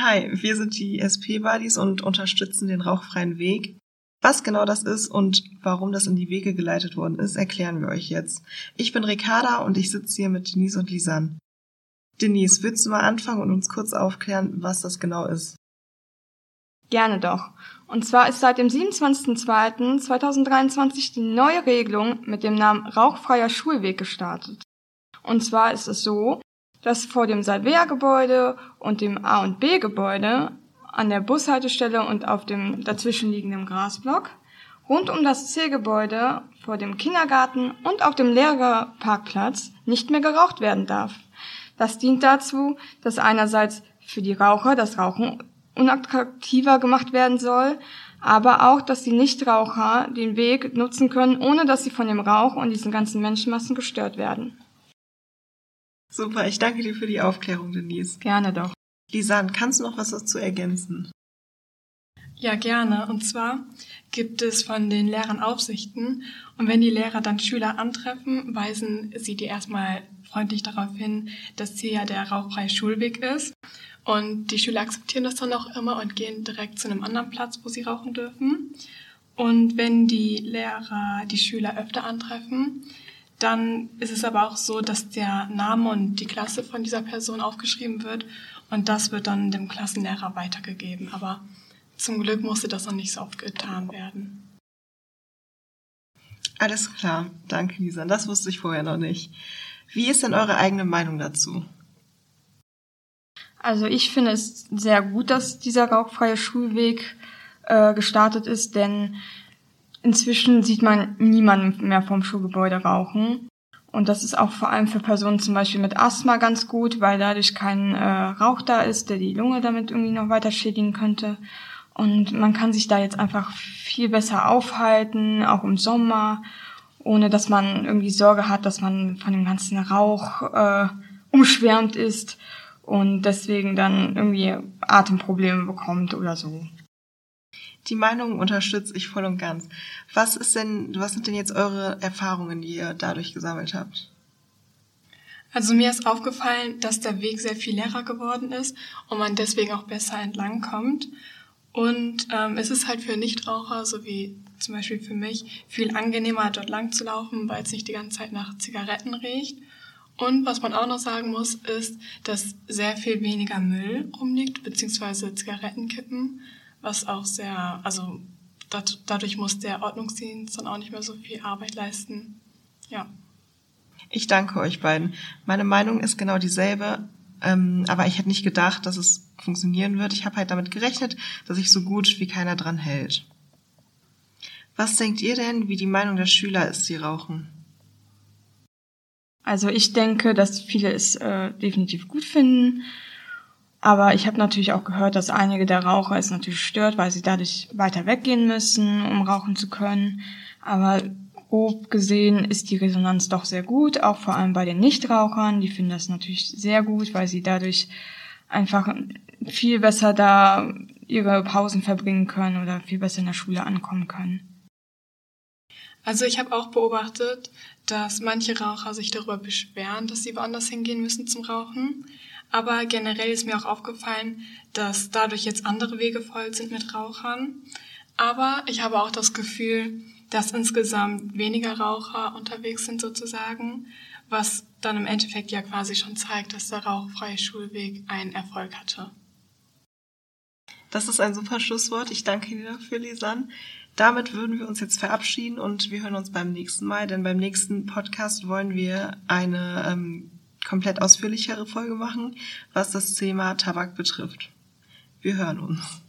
Hi, wir sind die SP-Buddies und unterstützen den rauchfreien Weg. Was genau das ist und warum das in die Wege geleitet worden ist, erklären wir euch jetzt. Ich bin Ricarda und ich sitze hier mit Denise und Lisan. Denise, willst du mal anfangen und uns kurz aufklären, was das genau ist? Gerne doch. Und zwar ist seit dem 27.02.2023 die neue Regelung mit dem Namen Rauchfreier Schulweg gestartet. Und zwar ist es so, dass vor dem Salvea-Gebäude und dem A- und B-Gebäude an der Bushaltestelle und auf dem dazwischenliegenden Grasblock, rund um das C-Gebäude, vor dem Kindergarten und auf dem Lehrerparkplatz nicht mehr geraucht werden darf. Das dient dazu, dass einerseits für die Raucher das Rauchen unattraktiver gemacht werden soll, aber auch, dass die Nichtraucher den Weg nutzen können, ohne dass sie von dem Rauch und diesen ganzen Menschenmassen gestört werden. Super, ich danke dir für die Aufklärung, Denise. Gerne doch. Lisan, kannst du noch was dazu ergänzen? Ja, gerne. Und zwar gibt es von den Lehrern Aufsichten. Und wenn die Lehrer dann Schüler antreffen, weisen sie die erstmal freundlich darauf hin, dass hier ja der rauchfreie Schulweg ist. Und die Schüler akzeptieren das dann auch immer und gehen direkt zu einem anderen Platz, wo sie rauchen dürfen. Und wenn die Lehrer die Schüler öfter antreffen, dann ist es aber auch so, dass der Name und die Klasse von dieser Person aufgeschrieben wird und das wird dann dem Klassenlehrer weitergegeben. Aber zum Glück musste das noch nicht so oft getan werden. Alles klar, danke Lisa. Das wusste ich vorher noch nicht. Wie ist denn eure eigene Meinung dazu? Also ich finde es sehr gut, dass dieser rauchfreie Schulweg äh, gestartet ist, denn inzwischen sieht man niemanden mehr vom Schulgebäude rauchen. Und das ist auch vor allem für Personen zum Beispiel mit Asthma ganz gut, weil dadurch kein äh, Rauch da ist, der die Lunge damit irgendwie noch weiter schädigen könnte. Und man kann sich da jetzt einfach viel besser aufhalten, auch im Sommer, ohne dass man irgendwie Sorge hat, dass man von dem ganzen Rauch äh, umschwärmt ist und deswegen dann irgendwie Atemprobleme bekommt oder so. Die Meinung unterstütze ich voll und ganz. Was ist denn, was sind denn jetzt eure Erfahrungen, die ihr dadurch gesammelt habt? Also mir ist aufgefallen, dass der Weg sehr viel leerer geworden ist und man deswegen auch besser entlang kommt. Und ähm, es ist halt für Nichtraucher, so wie zum Beispiel für mich, viel angenehmer, dort lang zu laufen, weil es nicht die ganze Zeit nach Zigaretten riecht. Und was man auch noch sagen muss, ist, dass sehr viel weniger Müll rumliegt, beziehungsweise Zigarettenkippen, was auch sehr, also dadurch muss der Ordnungsdienst dann auch nicht mehr so viel Arbeit leisten. Ja. Ich danke euch beiden. Meine Meinung ist genau dieselbe, ähm, aber ich hätte nicht gedacht, dass es funktionieren wird. Ich habe halt damit gerechnet, dass sich so gut wie keiner dran hält. Was denkt ihr denn, wie die Meinung der Schüler ist, die rauchen? Also ich denke, dass viele es äh, definitiv gut finden. Aber ich habe natürlich auch gehört, dass einige der Raucher es natürlich stört, weil sie dadurch weiter weggehen müssen, um rauchen zu können. Aber grob gesehen ist die Resonanz doch sehr gut, auch vor allem bei den Nichtrauchern. Die finden das natürlich sehr gut, weil sie dadurch einfach viel besser da ihre Pausen verbringen können oder viel besser in der Schule ankommen können. Also ich habe auch beobachtet, dass manche Raucher sich darüber beschweren, dass sie woanders hingehen müssen zum Rauchen. Aber generell ist mir auch aufgefallen, dass dadurch jetzt andere Wege voll sind mit Rauchern. Aber ich habe auch das Gefühl, dass insgesamt weniger Raucher unterwegs sind sozusagen, was dann im Endeffekt ja quasi schon zeigt, dass der rauchfreie Schulweg einen Erfolg hatte. Das ist ein super Schlusswort. Ich danke dir dafür, Lisan. Damit würden wir uns jetzt verabschieden und wir hören uns beim nächsten Mal, denn beim nächsten Podcast wollen wir eine ähm, komplett ausführlichere Folge machen, was das Thema Tabak betrifft. Wir hören uns.